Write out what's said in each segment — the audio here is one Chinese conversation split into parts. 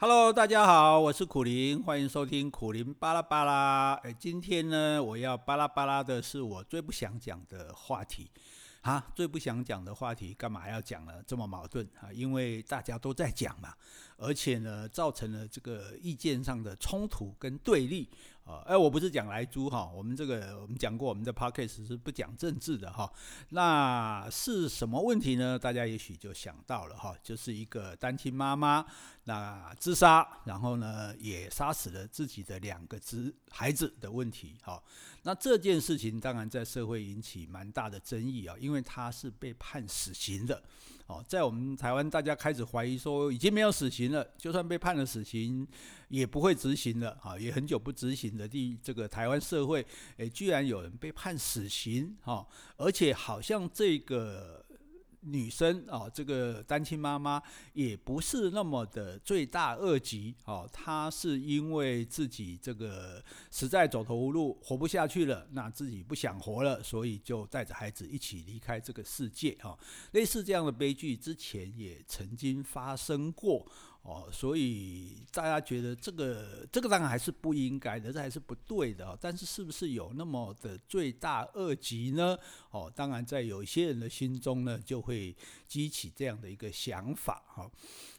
Hello，大家好，我是苦林，欢迎收听苦林巴拉巴拉。哎，今天呢，我要巴拉巴拉的是我最不想讲的话题。啊，最不想讲的话题，干嘛要讲呢？这么矛盾啊？因为大家都在讲嘛，而且呢，造成了这个意见上的冲突跟对立啊。哎，我不是讲莱猪哈，我们这个我们讲过，我们的 podcast 是不讲政治的哈。那是什么问题呢？大家也许就想到了哈，就是一个单亲妈妈那自杀，然后呢也杀死了自己的两个子孩子的问题哈。那这件事情当然在社会引起蛮大的争议啊，因为他是被判死刑的哦，在我们台湾，大家开始怀疑说已经没有死刑了，就算被判了死刑，也不会执行了啊，也很久不执行的地这个台湾社会，诶，居然有人被判死刑哈，而且好像这个。女生啊，这个单亲妈妈也不是那么的罪大恶极哦，她是因为自己这个实在走投无路，活不下去了，那自己不想活了，所以就带着孩子一起离开这个世界啊。类似这样的悲剧之前也曾经发生过。哦，所以大家觉得这个这个当然还是不应该的，这还是不对的。但是是不是有那么的罪大恶极呢？哦，当然在有些人的心中呢，就会激起这样的一个想法哈。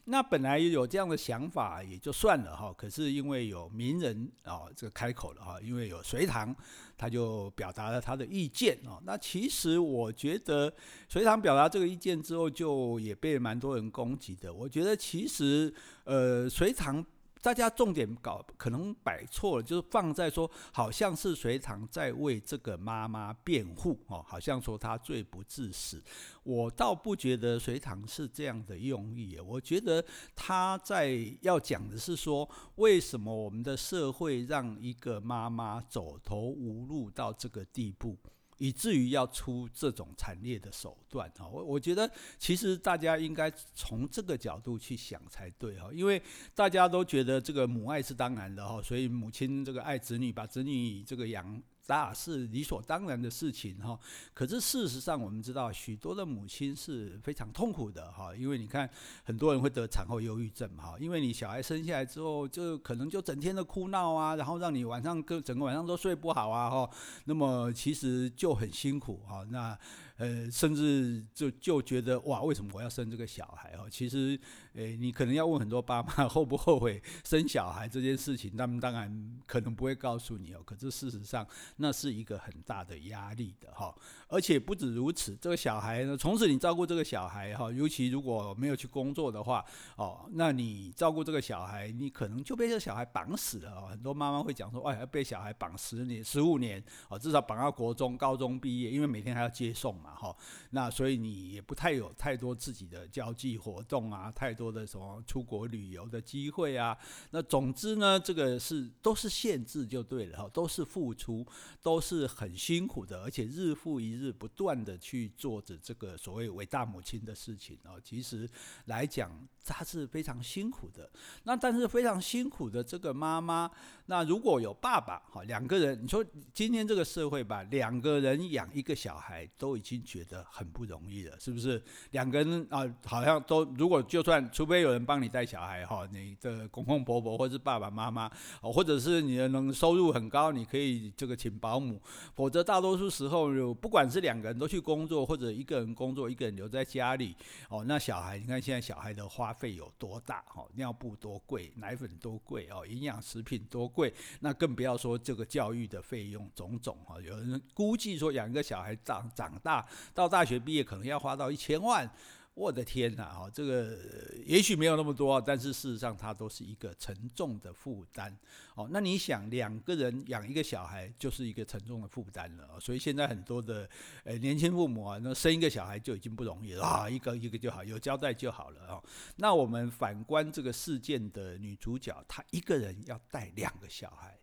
那本来有这样的想法也就算了哈，可是因为有名人啊这个开口了哈，因为有隋唐，他就表达了他的意见哦。那其实我觉得隋唐表达这个意见之后，就也被蛮多人攻击的。我觉得其实呃隋唐。大家重点搞可能摆错了，就是放在说，好像是隋唐在为这个妈妈辩护哦，好像说她罪不至死。我倒不觉得隋唐是这样的用意，我觉得他在要讲的是说，为什么我们的社会让一个妈妈走投无路到这个地步。以至于要出这种惨烈的手段哈，我我觉得其实大家应该从这个角度去想才对哈，因为大家都觉得这个母爱是当然的哈，所以母亲这个爱子女，把子女这个养。大是理所当然的事情哈，可是事实上我们知道，许多的母亲是非常痛苦的哈，因为你看很多人会得产后忧郁症哈，因为你小孩生下来之后，就可能就整天的哭闹啊，然后让你晚上个整个晚上都睡不好啊哈，那么其实就很辛苦哈，那。呃，甚至就就觉得哇，为什么我要生这个小孩哦？其实，诶，你可能要问很多爸妈 后不后悔生小孩这件事情，他们当然可能不会告诉你哦。可是事实上，那是一个很大的压力的哈。而且不止如此，这个小孩呢，从此你照顾这个小孩哈，尤其如果没有去工作的话哦，那你照顾这个小孩，你可能就被这个小孩绑死了哦。很多妈妈会讲说，哎，要被小孩绑十年、十五年哦，至少绑到国中、高中毕业，因为每天还要接送嘛。好，那所以你也不太有太多自己的交际活动啊，太多的什么出国旅游的机会啊。那总之呢，这个是都是限制就对了哈，都是付出，都是很辛苦的，而且日复一日不断的去做着这个所谓伟大母亲的事情哦。其实来讲，她是非常辛苦的。那但是非常辛苦的这个妈妈，那如果有爸爸哈，两个人，你说今天这个社会吧，两个人养一个小孩都已经。觉得很不容易了，是不是？两个人啊，好像都如果就算，除非有人帮你带小孩哈，你的公公婆婆或是爸爸妈妈，哦或者是你的能收入很高，你可以这个请保姆，否则大多数时候，不管是两个人都去工作，或者一个人工作，一个人留在家里，哦，那小孩，你看现在小孩的花费有多大？哦，尿布多贵，奶粉多贵哦，营养食品多贵，那更不要说这个教育的费用种种哈。有人估计说养一个小孩长长大。到大学毕业可能要花到一千万，我的天呐！哈，这个也许没有那么多，但是事实上它都是一个沉重的负担。哦，那你想两个人养一个小孩就是一个沉重的负担了。所以现在很多的呃年轻父母啊，那生一个小孩就已经不容易了啊，一个一个就好，有交代就好了啊。那我们反观这个事件的女主角，她一个人要带两个小孩。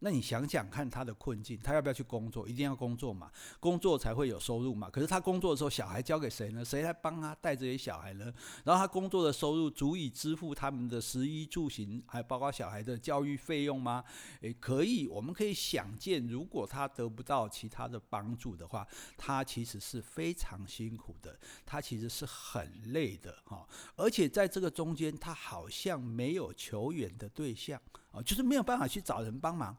那你想想看他的困境，他要不要去工作？一定要工作嘛，工作才会有收入嘛。可是他工作的时候，小孩交给谁呢？谁来帮他带这些小孩呢？然后他工作的收入足以支付他们的食衣住行，还包括小孩的教育费用吗？诶，可以，我们可以想见，如果他得不到其他的帮助的话，他其实是非常辛苦的，他其实是很累的哈。而且在这个中间，他好像没有求援的对象啊，就是没有办法去找人帮忙。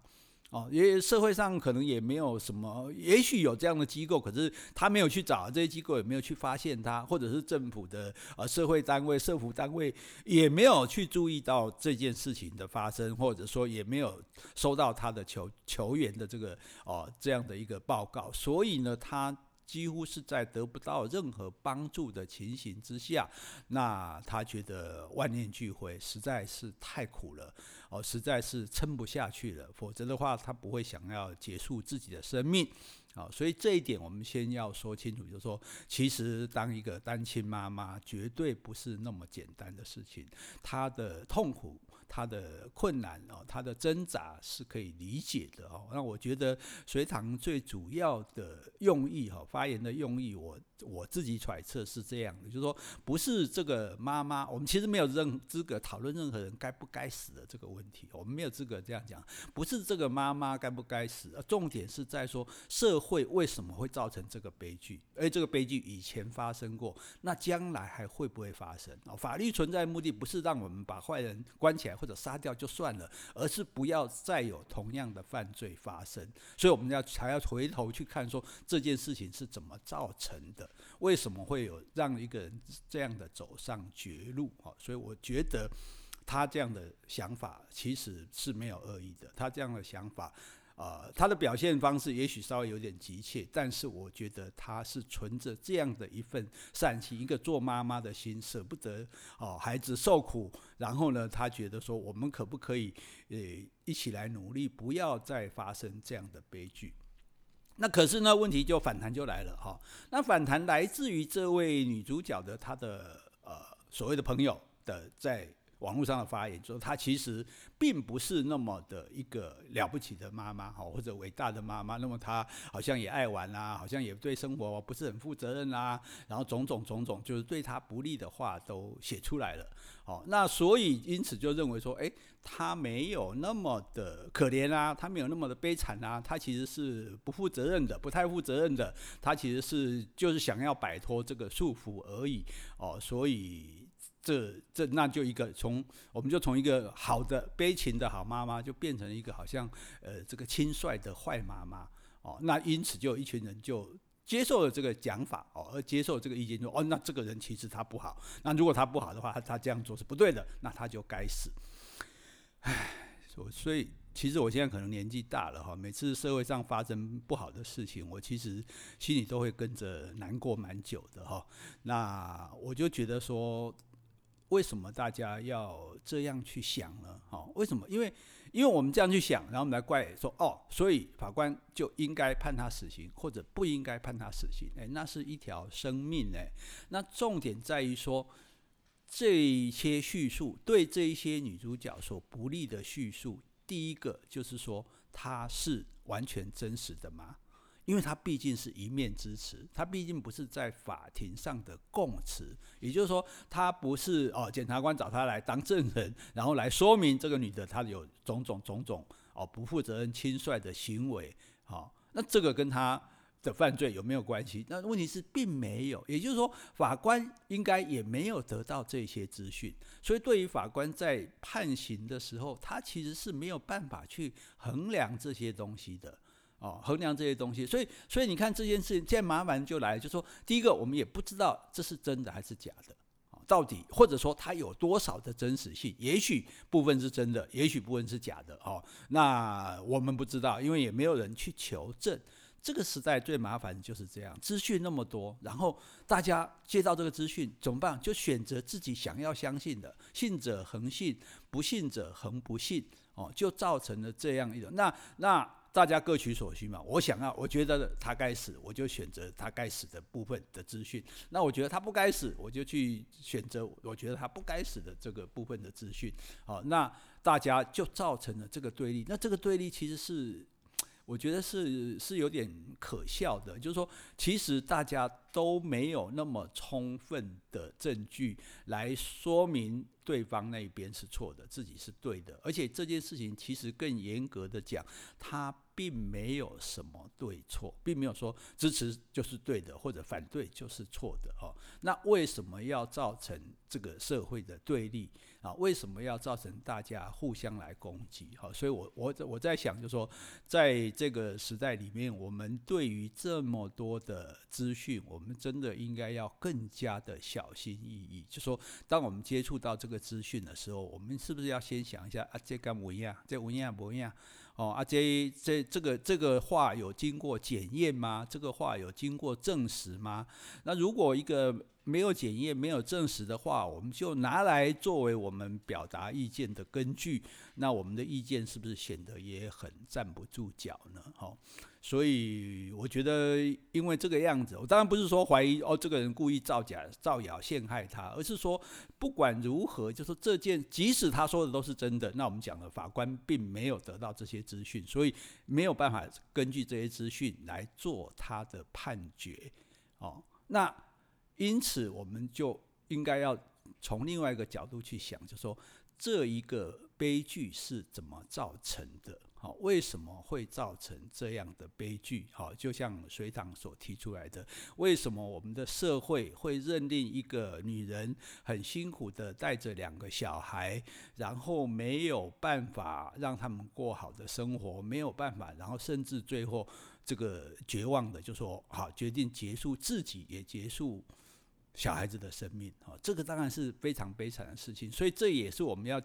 哦，因为社会上可能也没有什么，也许有这样的机构，可是他没有去找这些机构，也没有去发现他，或者是政府的呃社会单位、社服单位也没有去注意到这件事情的发生，或者说也没有收到他的求求援的这个哦这样的一个报告，所以呢，他几乎是在得不到任何帮助的情形之下，那他觉得万念俱灰，实在是太苦了。哦，实在是撑不下去了，否则的话，他不会想要结束自己的生命。好，所以这一点我们先要说清楚，就是说，其实当一个单亲妈妈，绝对不是那么简单的事情，她的痛苦。他的困难哦，他的挣扎是可以理解的哦。那我觉得隋唐最主要的用意哈，发言的用意，我我自己揣测是这样的，就是说不是这个妈妈，我们其实没有任资格讨论任何人该不该死的这个问题，我们没有资格这样讲。不是这个妈妈该不该死，重点是在说社会为什么会造成这个悲剧，而这个悲剧以前发生过，那将来还会不会发生？哦法律存在的目的不是让我们把坏人关起来。或者杀掉就算了，而是不要再有同样的犯罪发生。所以我们要还要回头去看，说这件事情是怎么造成的？为什么会有让一个人这样的走上绝路？啊，所以我觉得他这样的想法其实是没有恶意的。他这样的想法。呃，他的表现方式也许稍微有点急切，但是我觉得他是存着这样的一份善心，一个做妈妈的心，舍不得哦孩子受苦，然后呢，他觉得说我们可不可以呃一起来努力，不要再发生这样的悲剧。那可是呢，问题就反弹就来了哈。那反弹来自于这位女主角的她的呃所谓的朋友的在。网络上的发言，说她其实并不是那么的一个了不起的妈妈，或者伟大的妈妈。那么她好像也爱玩啊，好像也对生活不是很负责任啊，然后种种种种，就是对她不利的话都写出来了。哦，那所以因此就认为说，诶，她没有那么的可怜啊，她没有那么的悲惨啊，她其实是不负责任的，不太负责任的，她其实是就是想要摆脱这个束缚而已。哦，所以。这这那就一个从我们就从一个好的悲情的好妈妈，就变成一个好像呃这个轻率的坏妈妈哦。那因此就一群人就接受了这个讲法哦，而接受这个意见说哦，那这个人其实他不好。那如果他不好的话，他他这样做是不对的，那他就该死。唉，所所以其实我现在可能年纪大了哈，每次社会上发生不好的事情，我其实心里都会跟着难过蛮久的哈。那我就觉得说。为什么大家要这样去想呢？好，为什么？因为，因为我们这样去想，然后我们来怪说，哦，所以法官就应该判他死刑，或者不应该判他死刑。诶，那是一条生命诶。那重点在于说，这一些叙述对这一些女主角所不利的叙述，第一个就是说，它是完全真实的吗？因为他毕竟是一面之词，他毕竟不是在法庭上的供词，也就是说，他不是哦，检察官找他来当证人，然后来说明这个女的她有种种种种哦不负责任、轻率的行为，好，那这个跟他的犯罪有没有关系？那问题是并没有，也就是说，法官应该也没有得到这些资讯，所以对于法官在判刑的时候，他其实是没有办法去衡量这些东西的。哦，衡量这些东西，所以，所以你看这件事情，现在麻烦就来，就说，第一个，我们也不知道这是真的还是假的，到底或者说它有多少的真实性？也许部分是真的，也许部分是假的，哦，那我们不知道，因为也没有人去求证。这个时代最麻烦就是这样，资讯那么多，然后大家接到这个资讯怎么办？就选择自己想要相信的，信者恒信，不信者恒不信，哦，就造成了这样一种那那。大家各取所需嘛。我想要，我觉得他该死，我就选择他该死的部分的资讯。那我觉得他不该死，我就去选择我觉得他不该死的这个部分的资讯。好，那大家就造成了这个对立。那这个对立其实是。我觉得是是有点可笑的，就是说，其实大家都没有那么充分的证据来说明对方那一边是错的，自己是对的，而且这件事情其实更严格的讲，它并没有什么对错，并没有说支持就是对的，或者反对就是错的哦。那为什么要造成这个社会的对立？啊，为什么要造成大家互相来攻击？好，所以我我我在想，就说，在这个时代里面，我们对于这么多的资讯，我我们真的应该要更加的小心翼翼。就说，当我们接触到这个资讯的时候，我们是不是要先想一下啊，这跟我一样，这我一样不一样？哦，啊，这这这个这个话有经过检验吗？这个话有经过证实吗？那如果一个没有检验、没有证实的话，我们就拿来作为我们表达意见的根据，那我们的意见是不是显得也很站不住脚呢？好，所以我觉得，因为这个样子，我当然不是说怀疑哦，这个人故意造假、造谣陷害他，而是说不管如何，就是这件即使他说的都是真的，那我们讲的法官并没有得到这些资讯，所以没有办法根据这些资讯来做他的判决。哦，那。因此，我们就应该要从另外一个角度去想，就说这一个悲剧是怎么造成的？好，为什么会造成这样的悲剧？好，就像隋棠所提出来的，为什么我们的社会会认定一个女人很辛苦的带着两个小孩，然后没有办法让他们过好的生活，没有办法，然后甚至最后这个绝望的就说好，决定结束自己，也结束。小孩子的生命，啊，这个当然是非常悲惨的事情，所以这也是我们要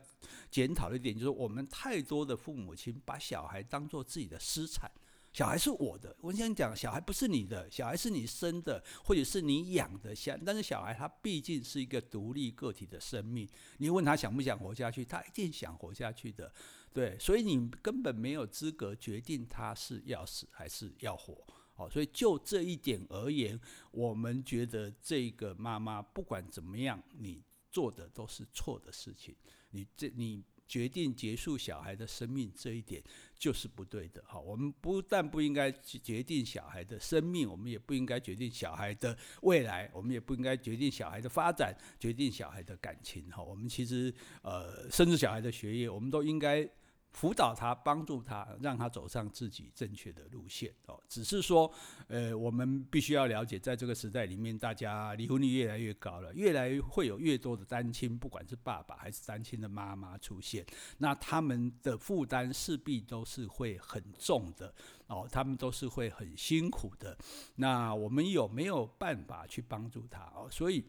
检讨的一点，就是我们太多的父母亲把小孩当做自己的私产，小孩是我的，我想讲，小孩不是你的，小孩是你生的，或者是你养的，像，但是小孩他毕竟是一个独立个体的生命，你问他想不想活下去，他一定想活下去的，对，所以你根本没有资格决定他是要死还是要活。好，所以就这一点而言，我们觉得这个妈妈不管怎么样，你做的都是错的事情。你这你决定结束小孩的生命这一点就是不对的。好，我们不但不应该决定小孩的生命，我们也不应该决定小孩的未来，我们也不应该决定小孩的发展，决定小孩的感情。好，我们其实呃，甚至小孩的学业，我们都应该。辅导他，帮助他，让他走上自己正确的路线哦。只是说，呃，我们必须要了解，在这个时代里面，大家离婚率越来越高了，越来越会有越多的单亲，不管是爸爸还是单亲的妈妈出现，那他们的负担势必都是会很重的哦，他们都是会很辛苦的。那我们有没有办法去帮助他哦？所以。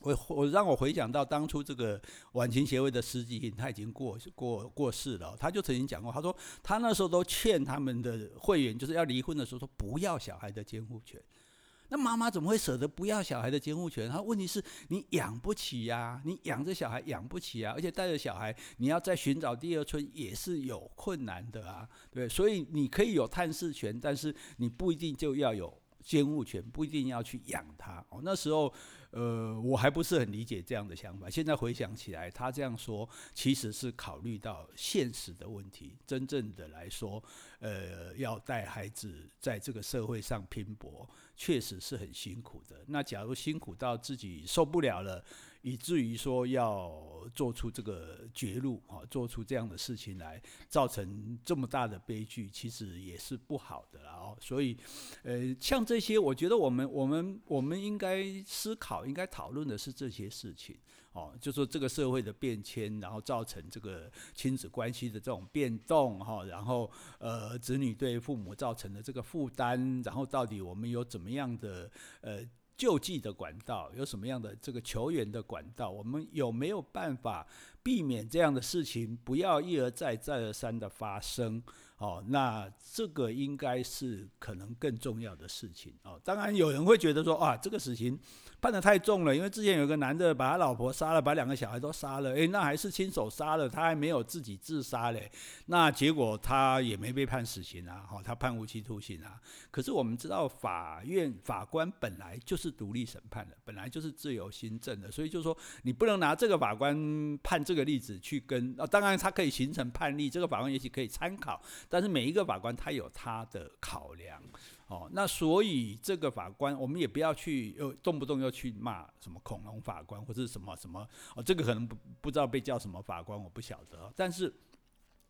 我我让我回想到当初这个晚晴协会的司机，他已经过过过世了。他就曾经讲过，他说他那时候都劝他们的会员，就是要离婚的时候说不要小孩的监护权。那妈妈怎么会舍得不要小孩的监护权？他问题是你养不起呀，你养着小孩养不起啊，而且带着小孩你要再寻找第二春也是有困难的啊，对。所以你可以有探视权，但是你不一定就要有监护权，不一定要去养他。哦，那时候。呃，我还不是很理解这样的想法。现在回想起来，他这样说其实是考虑到现实的问题。真正的来说，呃，要带孩子在这个社会上拼搏，确实是很辛苦的。那假如辛苦到自己受不了了，以至于说要做出这个绝路啊，做出这样的事情来，造成这么大的悲剧，其实也是不好的哦。所以，呃，像这些，我觉得我们我们我们应该思考，应该讨论的是这些事情哦，就说这个社会的变迁，然后造成这个亲子关系的这种变动哈，然后呃，子女对父母造成的这个负担，然后到底我们有怎么样的呃。救济的管道有什么样的这个求援的管道？我们有没有办法避免这样的事情不要一而再再而三的发生？哦，那这个应该是可能更重要的事情哦。当然有人会觉得说啊，这个死刑判得太重了，因为之前有个男的把他老婆杀了，把两个小孩都杀了，诶，那还是亲手杀了，他还没有自己自杀嘞。那结果他也没被判死刑啊，哈，他判无期徒刑啊。可是我们知道，法院法官本来就是独立审判的，本来就是自由心证的，所以就是说你不能拿这个法官判这个例子去跟啊，当然他可以形成判例，这个法官也许可以参考。但是每一个法官他有他的考量，哦，那所以这个法官我们也不要去又动不动又去骂什么恐龙法官或者什么什么哦，这个可能不不知道被叫什么法官，我不晓得。但是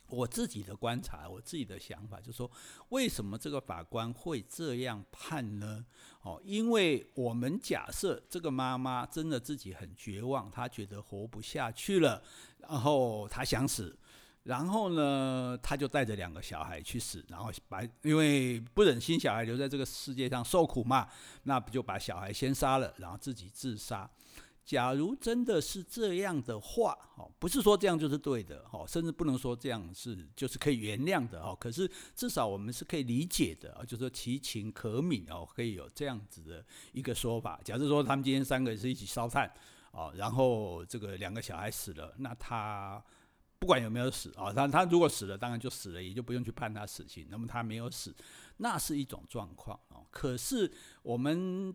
我自己的观察，我自己的想法就是说，为什么这个法官会这样判呢？哦，因为我们假设这个妈妈真的自己很绝望，她觉得活不下去了，然后她想死。然后呢，她就带着两个小孩去死，然后把因为不忍心小孩留在这个世界上受苦嘛，那不就把小孩先杀了，然后自己自杀。假如真的是这样的话，哦，不是说这样就是对的，哦，甚至不能说这样是就是可以原谅的，哦，可是至少我们是可以理解的，哦，就是说其情可悯，哦，可以有这样子的一个说法。假设说他们今天三个人是一起烧炭，哦，然后这个两个小孩死了，那他。不管有没有死啊，他他如果死了，当然就死了，也就不用去判他死刑。那么他没有死，那是一种状况哦。可是我们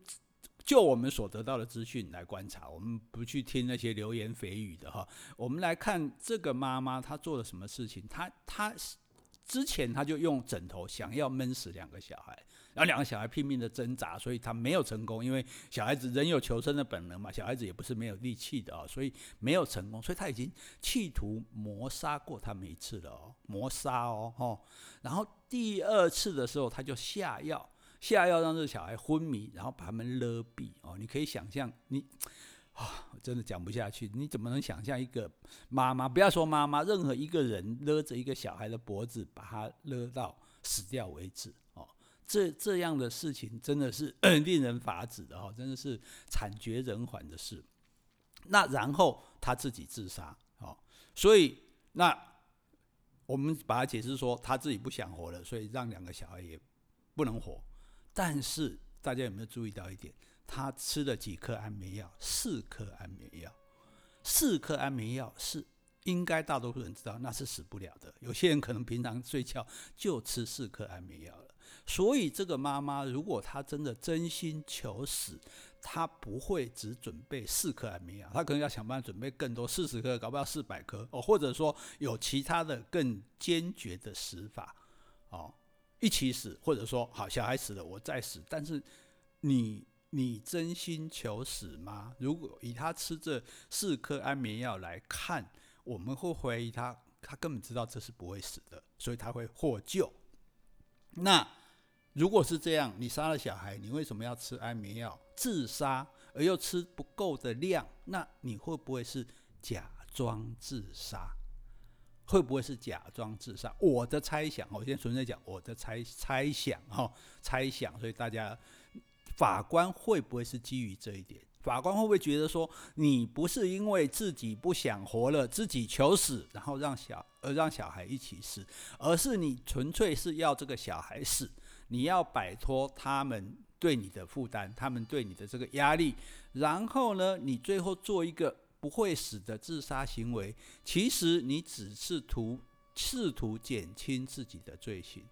就我们所得到的资讯来观察，我们不去听那些流言蜚语的哈。我们来看这个妈妈她做了什么事情？她她之前她就用枕头想要闷死两个小孩。然后两个小孩拼命的挣扎，所以他没有成功，因为小孩子人有求生的本能嘛，小孩子也不是没有力气的啊，所以没有成功，所以她已经企图谋杀过他们一次了哦，谋杀哦，吼，然后第二次的时候她就下药，下药让这个小孩昏迷，然后把他们勒毙哦，你可以想象，你啊，我真的讲不下去，你怎么能想象一个妈妈，不要说妈妈，任何一个人勒着一个小孩的脖子，把他勒到死掉为止哦？这这样的事情真的是 令人发指的哦，真的是惨绝人寰的事。那然后他自己自杀，哦，所以那我们把它解释说他自己不想活了，所以让两个小孩也不能活。但是大家有没有注意到一点？他吃了几颗安眠药？四颗安眠药，四颗安眠药是应该大多数人知道那是死不了的。有些人可能平常睡觉就吃四颗安眠药了。所以，这个妈妈如果她真的真心求死，她不会只准备四颗安眠药，她可能要想办法准备更多，四十颗，搞不好四百颗哦，或者说有其他的更坚决的死法哦，一起死，或者说好小孩死了我再死，但是你你真心求死吗？如果以他吃这四颗安眠药来看，我们会怀疑他，他根本知道这是不会死的，所以他会获救。那。如果是这样，你杀了小孩，你为什么要吃安眠药自杀，而又吃不够的量？那你会不会是假装自杀？会不会是假装自杀？我的猜想，我先纯粹讲我的猜猜想哈，猜想。所以大家，法官会不会是基于这一点？法官会不会觉得说，你不是因为自己不想活了，自己求死，然后让小而让小孩一起死，而是你纯粹是要这个小孩死？你要摆脱他们对你的负担，他们对你的这个压力，然后呢，你最后做一个不会死的自杀行为，其实你只是图试图减轻自己的罪行，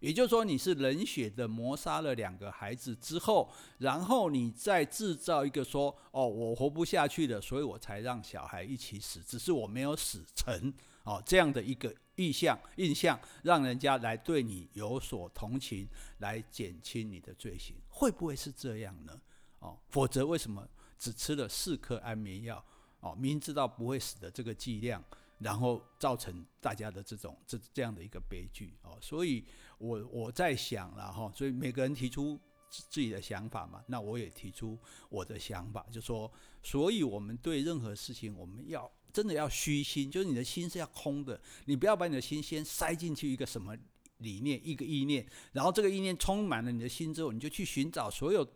也就是说，你是冷血的谋杀了两个孩子之后，然后你再制造一个说，哦，我活不下去了，所以我才让小孩一起死，只是我没有死成，哦，这样的一个。意象印象，让人家来对你有所同情，来减轻你的罪行，会不会是这样呢？哦，否则为什么只吃了四颗安眠药？哦，明知道不会死的这个剂量，然后造成大家的这种这这样的一个悲剧哦。所以我我在想了哈，所以每个人提出自己的想法嘛，那我也提出我的想法，就说，所以我们对任何事情，我们要。真的要虚心，就是你的心是要空的，你不要把你的心先塞进去一个什么理念，一个意念，然后这个意念充满了你的心之后，你就去寻找所有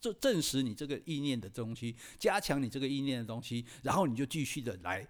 证证实你这个意念的东西，加强你这个意念的东西，然后你就继续的来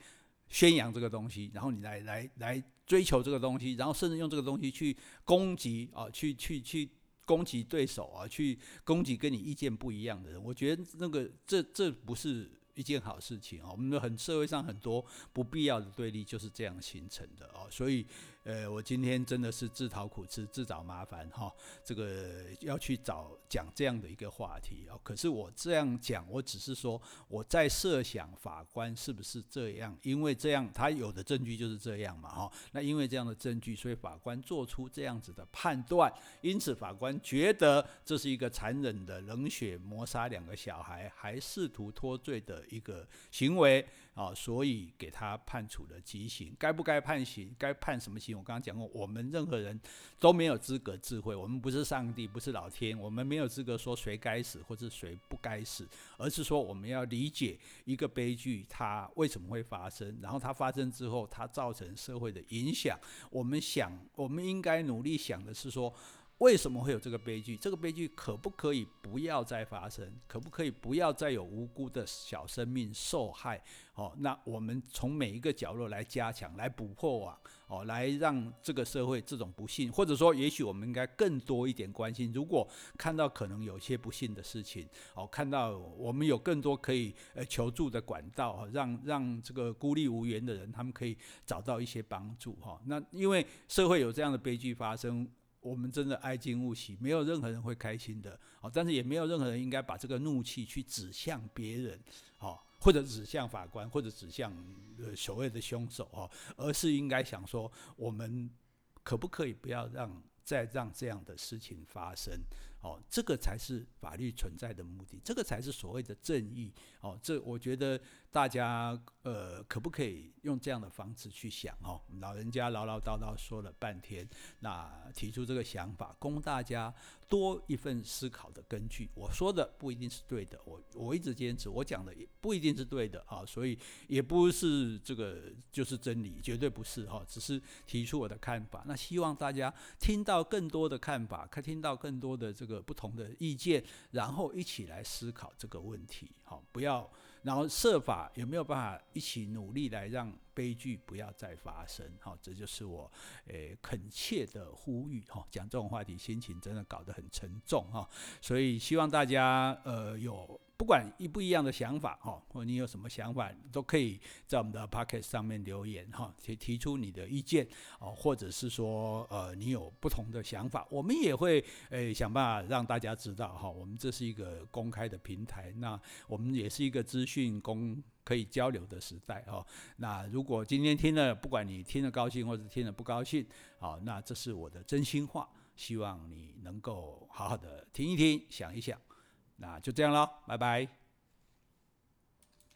宣扬这个东西，然后你来来来追求这个东西，然后甚至用这个东西去攻击啊，去去去攻击对手啊，去攻击跟你意见不一样的人。我觉得那个这这不是一件好事情啊。我们的很社会上很多不必要的对立就是这样形成的啊，所以。呃，我今天真的是自讨苦吃，自找麻烦哈。这个要去找讲这样的一个话题哦。可是我这样讲，我只是说我在设想法官是不是这样，因为这样他有的证据就是这样嘛哈。那因为这样的证据，所以法官做出这样子的判断。因此法官觉得这是一个残忍的冷血谋杀两个小孩，还试图脱罪的一个行为啊，所以给他判处了极刑。该不该判刑？该判什么刑？我刚刚讲过，我们任何人都没有资格智慧，我们不是上帝，不是老天，我们没有资格说谁该死或者谁不该死，而是说我们要理解一个悲剧它为什么会发生，然后它发生之后它造成社会的影响。我们想，我们应该努力想的是说。为什么会有这个悲剧？这个悲剧可不可以不要再发生？可不可以不要再有无辜的小生命受害？哦，那我们从每一个角落来加强，来补破网，哦，来让这个社会这种不幸，或者说，也许我们应该更多一点关心。如果看到可能有些不幸的事情，哦，看到我们有更多可以呃求助的管道，让让这个孤立无援的人，他们可以找到一些帮助。哈，那因为社会有这样的悲剧发生。我们真的哀矜勿喜，没有任何人会开心的，哦，但是也没有任何人应该把这个怒气去指向别人，哦，或者指向法官，或者指向呃所谓的凶手，哦，而是应该想说，我们可不可以不要让再让这样的事情发生？哦，这个才是法律存在的目的，这个才是所谓的正义。哦，这我觉得大家呃，可不可以用这样的方式去想？哦，老人家唠唠叨叨说了半天，那提出这个想法，供大家多一份思考的根据。我说的不一定是对的，我我一直坚持，我讲的也不一定是对的啊，所以也不是这个就是真理，绝对不是哈，只是提出我的看法。那希望大家听到更多的看法，可听到更多的这。个不同的意见，然后一起来思考这个问题，好，不要，然后设法有没有办法一起努力来让悲剧不要再发生，好，这就是我诶恳切的呼吁，哈，讲这种话题心情真的搞得很沉重，哈，所以希望大家呃有。不管一不一样的想法哈，或你有什么想法，都可以在我们的 Podcast 上面留言哈，提提出你的意见哦，或者是说呃你有不同的想法，我们也会诶想办法让大家知道哈。我们这是一个公开的平台，那我们也是一个资讯公可以交流的时代哈。那如果今天听了，不管你听了高兴或者听了不高兴，好，那这是我的真心话，希望你能够好好的听一听，想一想。那就这样喽，拜拜。